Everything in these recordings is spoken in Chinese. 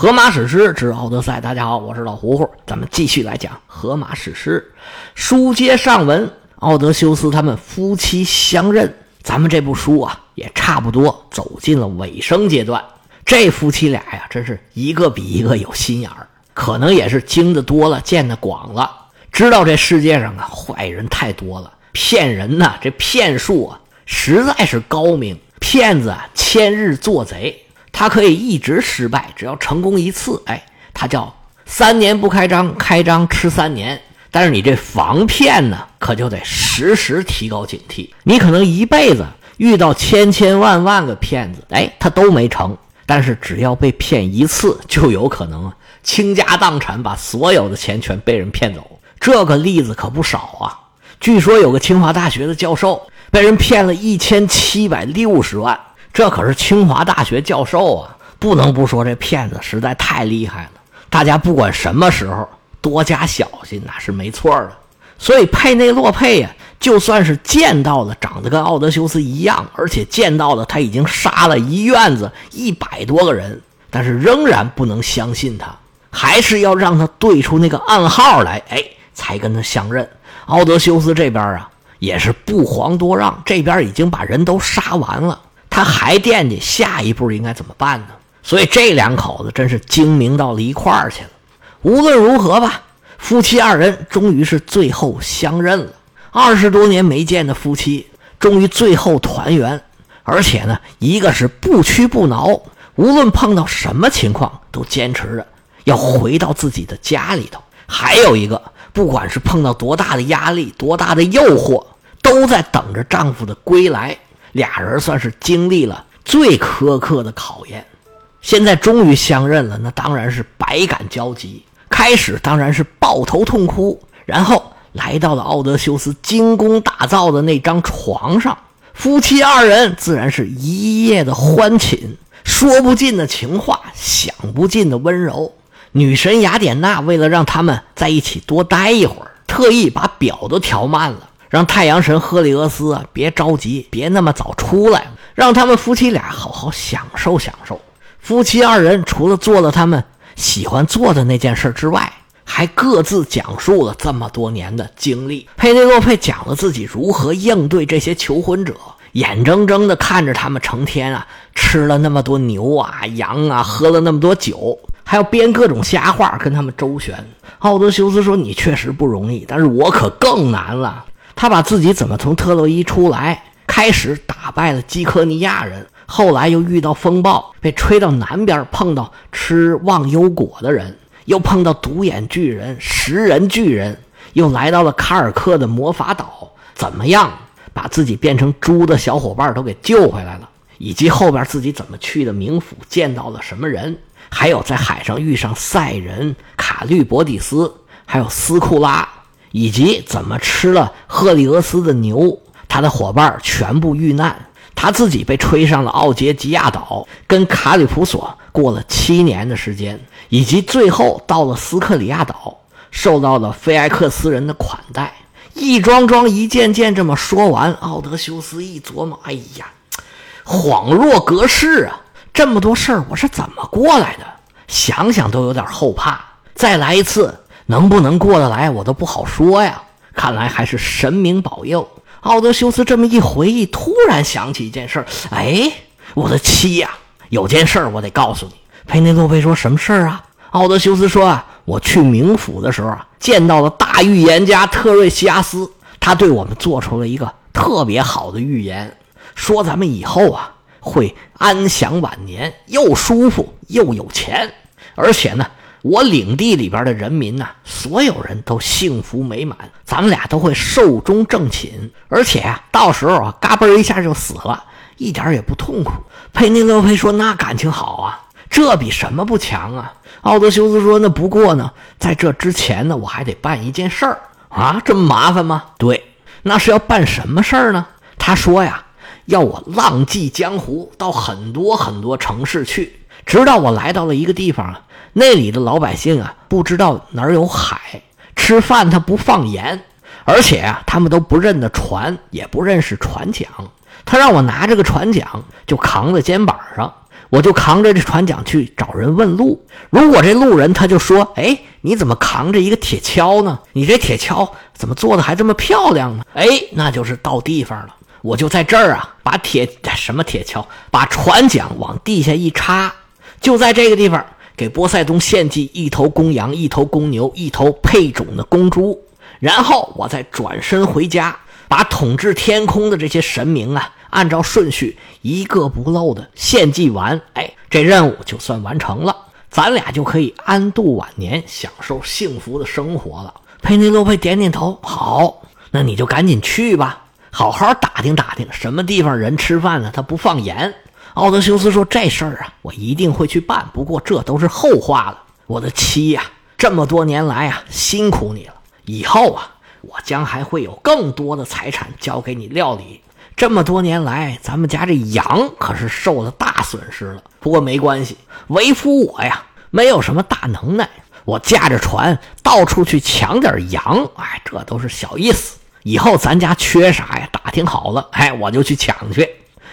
荷马史诗之奥德赛，大家好，我是老胡胡，咱们继续来讲荷马史诗。书接上文，奥德修斯他们夫妻相认，咱们这部书啊也差不多走进了尾声阶段。这夫妻俩呀，真是一个比一个有心眼儿，可能也是经的多了，见的广了，知道这世界上啊坏人太多了，骗人呐，这骗术啊实在是高明，骗子啊千日做贼。他可以一直失败，只要成功一次，哎，他叫三年不开张，开张吃三年。但是你这防骗呢，可就得时时提高警惕。你可能一辈子遇到千千万万个骗子，哎，他都没成。但是只要被骗一次，就有可能啊倾家荡产，把所有的钱全被人骗走。这个例子可不少啊。据说有个清华大学的教授被人骗了一千七百六十万。这可是清华大学教授啊，不能不说这骗子实在太厉害了。大家不管什么时候多加小心，那是没错的。所以佩内洛佩呀，就算是见到了长得跟奥德修斯一样，而且见到了他已经杀了一院子一百多个人，但是仍然不能相信他，还是要让他对出那个暗号来，哎，才跟他相认。奥德修斯这边啊，也是不遑多让，这边已经把人都杀完了。他还惦记下一步应该怎么办呢？所以这两口子真是精明到了一块儿去了。无论如何吧，夫妻二人终于是最后相认了。二十多年没见的夫妻，终于最后团圆。而且呢，一个是不屈不挠，无论碰到什么情况都坚持着要回到自己的家里头；还有一个，不管是碰到多大的压力、多大的诱惑，都在等着丈夫的归来。俩人算是经历了最苛刻的考验，现在终于相认了，那当然是百感交集。开始当然是抱头痛哭，然后来到了奥德修斯精工打造的那张床上，夫妻二人自然是一夜的欢寝，说不尽的情话，享不尽的温柔。女神雅典娜为了让他们在一起多待一会儿，特意把表都调慢了。让太阳神赫利俄斯啊，别着急，别那么早出来，让他们夫妻俩好好享受享受。夫妻二人除了做了他们喜欢做的那件事之外，还各自讲述了这么多年的经历。佩内洛佩讲了自己如何应对这些求婚者，眼睁睁地看着他们成天啊吃了那么多牛啊羊啊，喝了那么多酒，还要编各种瞎话跟他们周旋。奥德修斯说：“你确实不容易，但是我可更难了。”他把自己怎么从特洛伊出来，开始打败了基科尼亚人，后来又遇到风暴，被吹到南边，碰到吃忘忧果的人，又碰到独眼巨人、食人巨人，又来到了卡尔克的魔法岛，怎么样把自己变成猪的小伙伴都给救回来了？以及后边自己怎么去的冥府，见到了什么人？还有在海上遇上赛人、卡律伯底斯，还有斯库拉。以及怎么吃了赫利俄斯的牛，他的伙伴全部遇难，他自己被吹上了奥杰吉亚岛，跟卡里普索过了七年的时间，以及最后到了斯克里亚岛，受到了菲埃克斯人的款待，一桩桩一件件这么说完，奥德修斯一琢磨，哎呀，恍若隔世啊！这么多事儿我是怎么过来的？想想都有点后怕。再来一次。能不能过得来，我都不好说呀。看来还是神明保佑。奥德修斯这么一回忆，突然想起一件事儿。哎，我的妻呀，有件事儿我得告诉你。佩内洛佩说什么事儿啊？奥德修斯说啊，我去冥府的时候啊，见到了大预言家特瑞西阿斯，他对我们做出了一个特别好的预言，说咱们以后啊会安享晚年，又舒服又有钱，而且呢。我领地里边的人民呐，所有人都幸福美满，咱们俩都会寿终正寝，而且啊，到时候啊，嘎嘣一下就死了，一点也不痛苦。佩内洛佩说：“那感情好啊，这比什么不强啊？”奥德修斯说：“那不过呢，在这之前呢，我还得办一件事儿啊，这么麻烦吗？”对，那是要办什么事儿呢？他说呀，要我浪迹江湖，到很多很多城市去，直到我来到了一个地方啊。那里的老百姓啊，不知道哪儿有海，吃饭他不放盐，而且啊，他们都不认得船，也不认识船桨。他让我拿这个船桨，就扛在肩膀上。我就扛着这船桨去找人问路。如果这路人他就说：“哎，你怎么扛着一个铁锹呢？你这铁锹怎么做的还这么漂亮呢？”哎，那就是到地方了。我就在这儿啊，把铁什么铁锹，把船桨往地下一插，就在这个地方给波塞冬献祭一头公羊、一头公牛、一头配种的公猪，然后我再转身回家，把统治天空的这些神明啊，按照顺序一个不漏的献祭完，哎，这任务就算完成了，咱俩就可以安度晚年，享受幸福的生活了。佩内洛佩点点头，好，那你就赶紧去吧。好好打听打听，什么地方人吃饭呢？他不放盐。奥德修斯说：“这事儿啊，我一定会去办。不过这都是后话了。我的妻呀，这么多年来啊，辛苦你了。以后啊，我将还会有更多的财产交给你料理。这么多年来，咱们家这羊可是受了大损失了。不过没关系，为夫我呀，没有什么大能耐，我驾着船到处去抢点羊，哎，这都是小意思。”以后咱家缺啥呀？打听好了，哎，我就去抢去。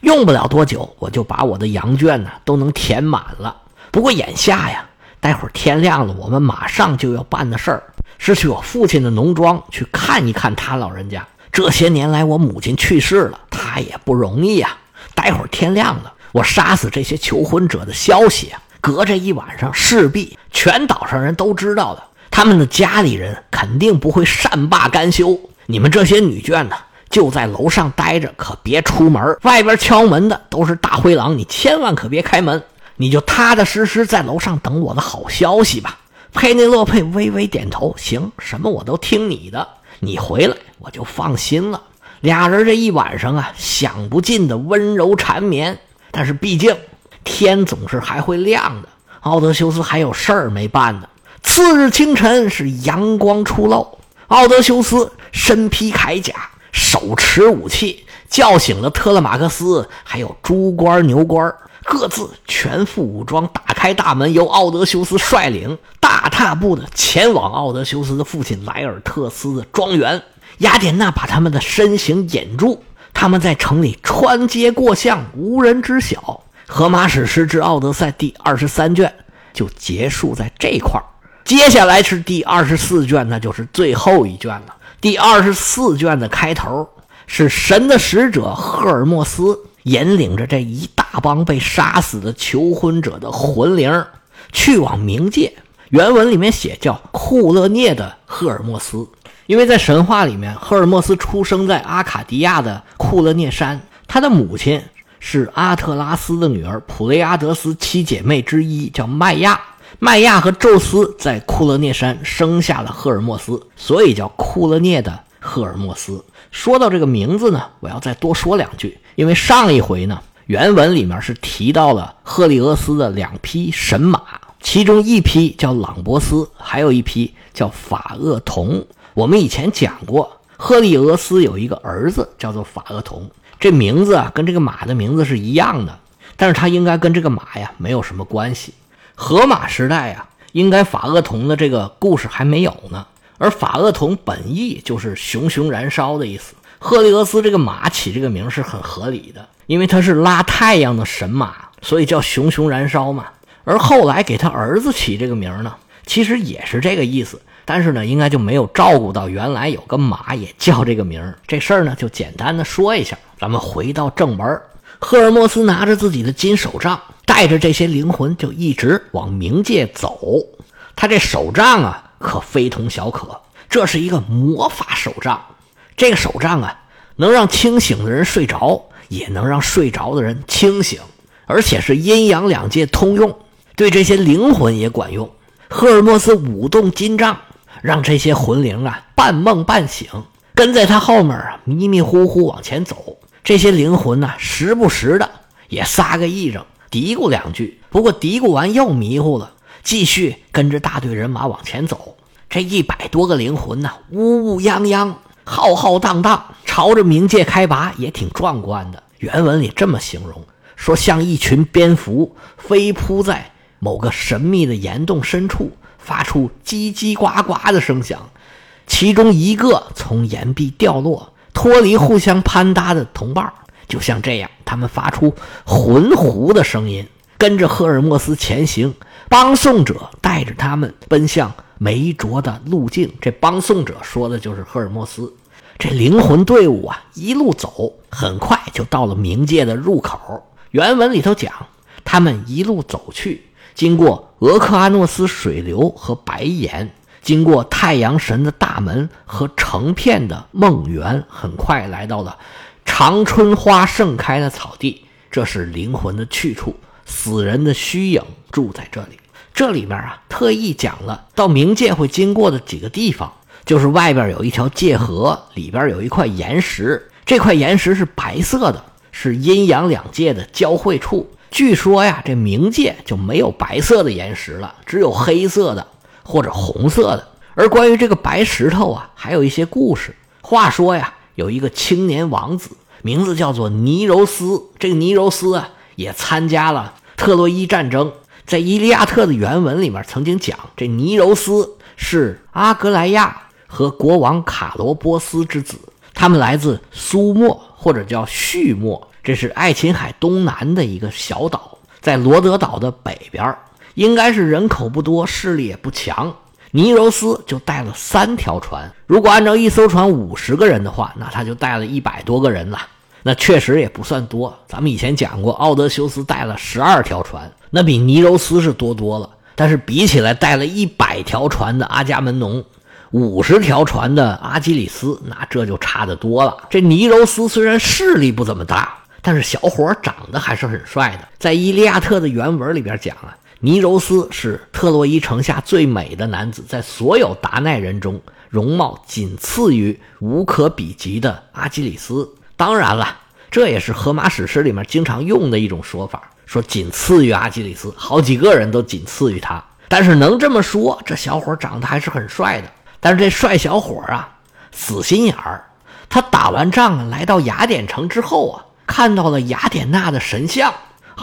用不了多久，我就把我的羊圈呢都能填满了。不过眼下呀，待会儿天亮了，我们马上就要办的事儿是去我父亲的农庄去看一看他老人家。这些年来，我母亲去世了，他也不容易呀。待会儿天亮了，我杀死这些求婚者的消息啊，隔着一晚上，势必全岛上人都知道的。他们的家里人肯定不会善罢甘休。你们这些女眷呢，就在楼上待着，可别出门。外边敲门的都是大灰狼，你千万可别开门。你就踏踏实实在楼上等我的好消息吧。佩内洛佩微微点头，行，什么我都听你的。你回来我就放心了。俩人这一晚上啊，享不尽的温柔缠绵。但是毕竟天总是还会亮的，奥德修斯还有事儿没办呢。次日清晨是阳光初露。奥德修斯身披铠甲，手持武器，叫醒了特勒马克斯，还有猪官、牛官，各自全副武装，打开大门，由奥德修斯率领，大踏步的前往奥德修斯的父亲莱尔特斯的庄园。雅典娜把他们的身形掩住，他们在城里穿街过巷，无人知晓。《荷马史诗之奥德赛》第二十三卷就结束在这块儿。接下来是第二十四卷，那就是最后一卷了。第二十四卷的开头是神的使者赫尔墨斯引领着这一大帮被杀死的求婚者的魂灵去往冥界。原文里面写叫库勒涅的赫尔墨斯，因为在神话里面，赫尔墨斯出生在阿卡迪亚的库勒涅山，他的母亲是阿特拉斯的女儿普雷阿德斯七姐妹之一，叫麦亚。麦亚和宙斯在库勒涅山生下了赫尔墨斯，所以叫库勒涅的赫尔墨斯。说到这个名字呢，我要再多说两句，因为上一回呢，原文里面是提到了赫利俄斯的两匹神马，其中一匹叫朗博斯，还有一匹叫法厄同。我们以前讲过，赫利俄斯有一个儿子叫做法厄同，这名字啊跟这个马的名字是一样的，但是他应该跟这个马呀没有什么关系。荷马时代呀，应该法厄同的这个故事还没有呢。而法厄同本意就是熊熊燃烧的意思。赫利俄斯这个马起这个名是很合理的，因为他是拉太阳的神马，所以叫熊熊燃烧嘛。而后来给他儿子起这个名呢，其实也是这个意思，但是呢，应该就没有照顾到原来有个马也叫这个名这事儿呢，就简单的说一下。咱们回到正文，赫尔墨斯拿着自己的金手杖。带着这些灵魂就一直往冥界走，他这手杖啊可非同小可，这是一个魔法手杖。这个手杖啊，能让清醒的人睡着，也能让睡着的人清醒，而且是阴阳两界通用，对这些灵魂也管用。赫尔墨斯舞动金杖，让这些魂灵啊半梦半醒，跟在他后面啊迷迷糊糊往前走。这些灵魂呢，时不时的也撒个癔症。嘀咕两句，不过嘀咕完又迷糊了，继续跟着大队人马往前走。这一百多个灵魂呢，乌乌泱泱、浩浩荡荡，朝着冥界开拔，也挺壮观的。原文里这么形容，说像一群蝙蝠飞扑在某个神秘的岩洞深处，发出叽叽呱呱的声响。其中一个从岩壁掉落，脱离互相攀搭的同伴就像这样，他们发出浑糊的声音，跟着赫尔墨斯前行。帮送者带着他们奔向梅卓的路径。这帮送者说的就是赫尔墨斯。这灵魂队伍啊，一路走，很快就到了冥界的入口。原文里头讲，他们一路走去，经过俄克阿诺斯水流和白岩，经过太阳神的大门和成片的梦园，很快来到了长春花盛开的草地。这是灵魂的去处，死人的虚影住在这里。这里面啊，特意讲了到冥界会经过的几个地方，就是外边有一条界河，里边有一块岩石，这块岩石是白色的，是阴阳两界的交汇处。据说呀，这冥界就没有白色的岩石了，只有黑色的或者红色的。而关于这个白石头啊，还有一些故事。话说呀，有一个青年王子，名字叫做尼柔斯。这个尼柔斯啊，也参加了特洛伊战争。在《伊利亚特》的原文里面曾经讲，这尼柔斯是阿格莱亚和国王卡罗波斯之子，他们来自苏莫或者叫叙莫，这是爱琴海东南的一个小岛，在罗德岛的北边，应该是人口不多，势力也不强。尼柔斯就带了三条船，如果按照一艘船五十个人的话，那他就带了一百多个人了。那确实也不算多。咱们以前讲过，奥德修斯带了十二条船，那比尼柔斯是多多了。但是比起来，带了一百条船的阿伽门农，五十条船的阿基里斯，那这就差得多了。这尼柔斯虽然势力不怎么大，但是小伙长得还是很帅的。在《伊利亚特》的原文里边讲啊，尼柔斯是特洛伊城下最美的男子，在所有达奈人中，容貌仅次于无可比及的阿基里斯。当然了，这也是荷马史诗里面经常用的一种说法，说仅次于阿基里斯，好几个人都仅次于他。但是能这么说，这小伙长得还是很帅的。但是这帅小伙啊，死心眼儿。他打完仗，来到雅典城之后啊，看到了雅典娜的神像，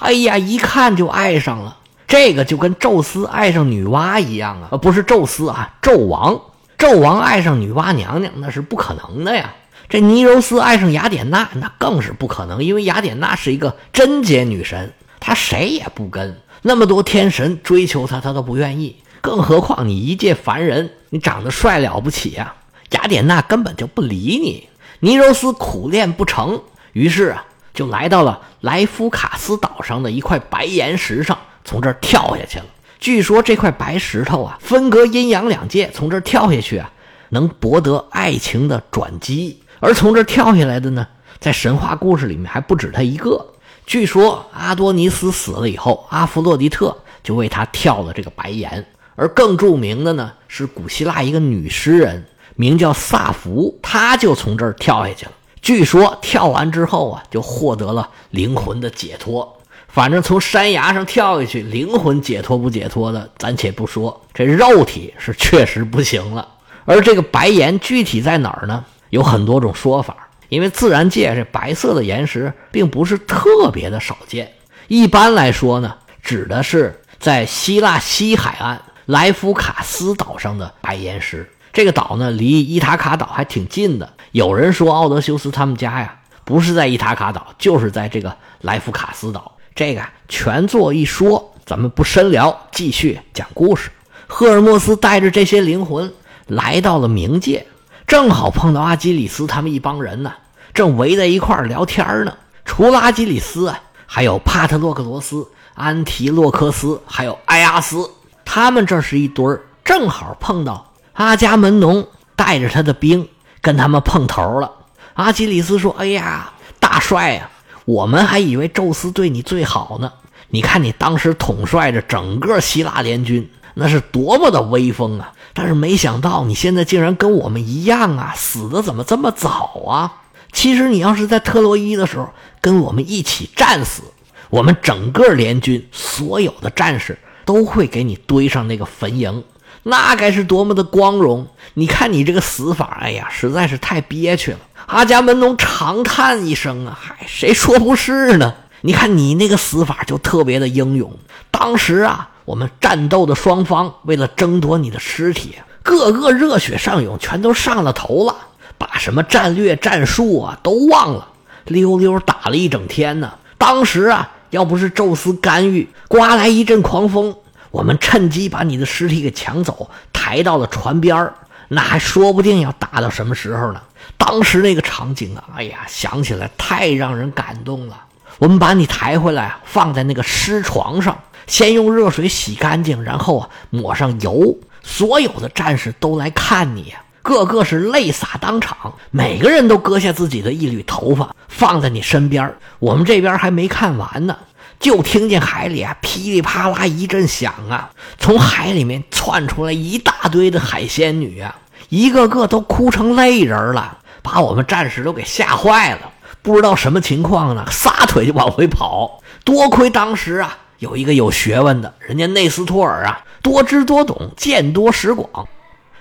哎呀，一看就爱上了。这个就跟宙斯爱上女娲一样啊，不是宙斯啊，纣王，纣王爱上女娲娘娘那是不可能的呀。这尼柔斯爱上雅典娜，那更是不可能，因为雅典娜是一个贞洁女神，她谁也不跟。那么多天神追求她，她都不愿意。更何况你一介凡人，你长得帅了不起呀？雅典娜根本就不理你。尼柔斯苦练不成，于是啊，就来到了莱夫卡斯岛上的一块白岩石上，从这儿跳下去了。据说这块白石头啊，分隔阴阳两界，从这儿跳下去啊，能博得爱情的转机。而从这跳下来的呢，在神话故事里面还不止他一个。据说阿多尼斯死了以后，阿弗洛狄特就为他跳了这个白岩。而更著名的呢，是古希腊一个女诗人，名叫萨福，她就从这儿跳下去了。据说跳完之后啊，就获得了灵魂的解脱。反正从山崖上跳下去，灵魂解脱不解脱的，暂且不说，这肉体是确实不行了。而这个白岩具体在哪儿呢？有很多种说法，因为自然界这白色的岩石并不是特别的少见。一般来说呢，指的是在希腊西海岸莱夫卡斯岛上的白岩石。这个岛呢，离伊塔卡岛还挺近的。有人说奥德修斯他们家呀，不是在伊塔卡岛，就是在这个莱夫卡斯岛。这个全做一说，咱们不深聊，继续讲故事。赫尔墨斯带着这些灵魂来到了冥界。正好碰到阿基里斯他们一帮人呢，正围在一块聊天呢。除了阿基里斯啊，还有帕特洛克罗斯、安提洛克斯，还有埃阿斯，他们这是一堆。正好碰到阿伽门农带着他的兵跟他们碰头了。阿基里斯说：“哎呀，大帅呀，我们还以为宙斯对你最好呢。你看你当时统帅着整个希腊联军，那是多么的威风啊！”但是没想到你现在竟然跟我们一样啊，死的怎么这么早啊？其实你要是在特洛伊的时候跟我们一起战死，我们整个联军所有的战士都会给你堆上那个坟茔，那该是多么的光荣！你看你这个死法，哎呀，实在是太憋屈了。阿伽门农长叹一声啊，嗨，谁说不是呢？你看你那个死法就特别的英勇，当时啊。我们战斗的双方为了争夺你的尸体，个个热血上涌，全都上了头了，把什么战略战术啊都忘了，溜溜打了一整天呢。当时啊，要不是宙斯干预，刮来一阵狂风，我们趁机把你的尸体给抢走，抬到了船边，那还说不定要打到什么时候呢。当时那个场景啊，哎呀，想起来太让人感动了。我们把你抬回来，放在那个尸床上，先用热水洗干净，然后啊抹上油。所有的战士都来看你呀，个个是泪洒当场，每个人都割下自己的一缕头发放在你身边。我们这边还没看完呢，就听见海里啊噼里啪啦一阵响啊，从海里面窜出来一大堆的海仙女啊，一个个都哭成泪人了，把我们战士都给吓坏了。不知道什么情况呢，撒腿就往回跑。多亏当时啊，有一个有学问的人家内斯托尔啊，多知多懂，见多识广，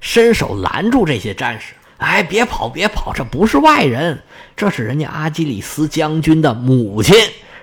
伸手拦住这些战士。哎，别跑，别跑，这不是外人，这是人家阿基里斯将军的母亲，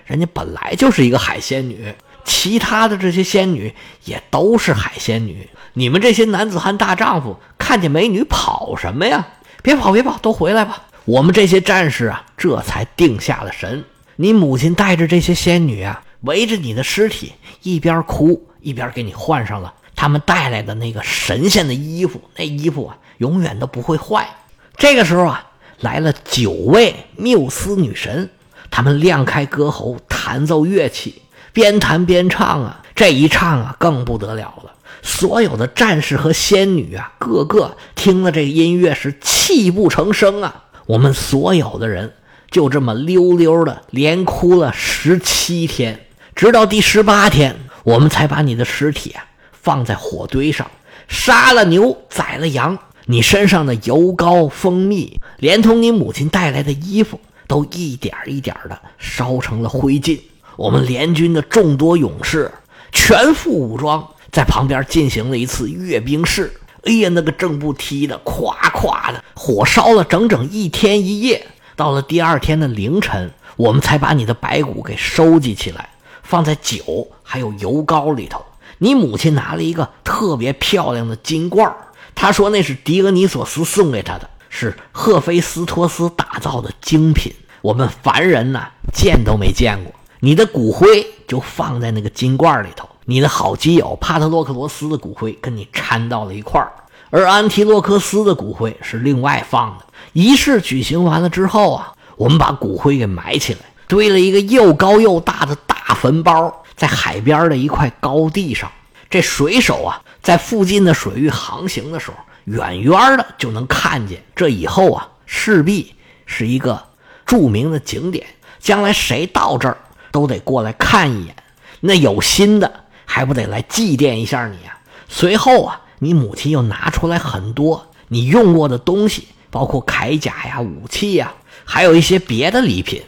人家本来就是一个海仙女，其他的这些仙女也都是海仙女。你们这些男子汉大丈夫，看见美女跑什么呀？别跑，别跑，都回来吧。我们这些战士啊，这才定下了神。你母亲带着这些仙女啊，围着你的尸体，一边哭一边给你换上了他们带来的那个神仙的衣服。那衣服啊，永远都不会坏。这个时候啊，来了九位缪斯女神，她们亮开歌喉，弹奏乐器，边弹边唱啊。这一唱啊，更不得了了。所有的战士和仙女啊，个个听了这个音乐是泣不成声啊。我们所有的人就这么溜溜的连哭了十七天，直到第十八天，我们才把你的尸体啊放在火堆上，杀了牛，宰了羊，你身上的油膏、蜂蜜，连同你母亲带来的衣服，都一点一点的烧成了灰烬。我们联军的众多勇士全副武装，在旁边进行了一次阅兵式。哎呀，那个正步踢的，咵咵的，火烧了整整一天一夜。到了第二天的凌晨，我们才把你的白骨给收集起来，放在酒还有油膏里头。你母亲拿了一个特别漂亮的金罐她说那是狄俄尼索斯送给她的，是赫菲斯托斯打造的精品，我们凡人呐见都没见过。你的骨灰就放在那个金罐里头。你的好基友帕特洛克罗斯的骨灰跟你掺到了一块儿，而安提洛克斯的骨灰是另外放的。仪式举行完了之后啊，我们把骨灰给埋起来，堆了一个又高又大的大坟包，在海边的一块高地上。这水手啊，在附近的水域航行的时候，远远的就能看见。这以后啊，势必是一个著名的景点，将来谁到这儿都得过来看一眼。那有心的。还不得来祭奠一下你啊！随后啊，你母亲又拿出来很多你用过的东西，包括铠甲呀、武器呀，还有一些别的礼品，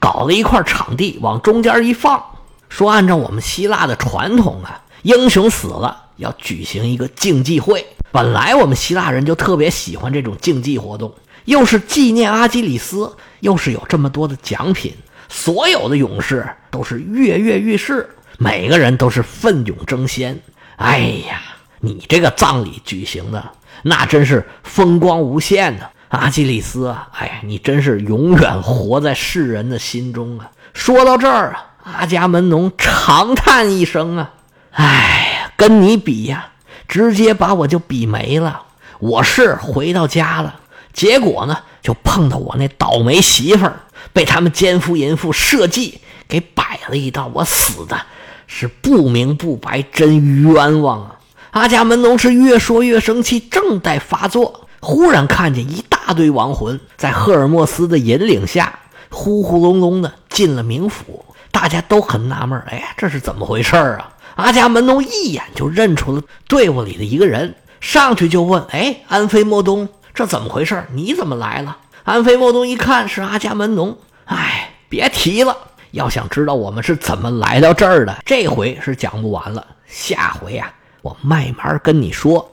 搞了一块场地往中间一放，说按照我们希腊的传统啊，英雄死了要举行一个竞技会。本来我们希腊人就特别喜欢这种竞技活动，又是纪念阿基里斯，又是有这么多的奖品，所有的勇士都是跃跃欲试。每个人都是奋勇争先。哎呀，你这个葬礼举行的那真是风光无限呢，阿基里斯啊！哎呀，你真是永远活在世人的心中啊！说到这儿啊，阿伽门农长叹一声啊，哎呀，跟你比呀，直接把我就比没了。我是回到家了，结果呢，就碰到我那倒霉媳妇儿被他们奸夫淫妇设计给摆了一道，我死的。是不明不白，真冤枉啊！阿伽门农是越说越生气，正在发作，忽然看见一大堆亡魂在赫尔墨斯的引领下，呼呼隆隆的进了冥府。大家都很纳闷，哎，这是怎么回事啊？阿伽门农一眼就认出了队伍里的一个人，上去就问：“哎，安菲莫东，这怎么回事？你怎么来了？”安菲莫东一看是阿伽门农，哎，别提了。要想知道我们是怎么来到这儿的，这回是讲不完了。下回啊，我慢慢跟你说。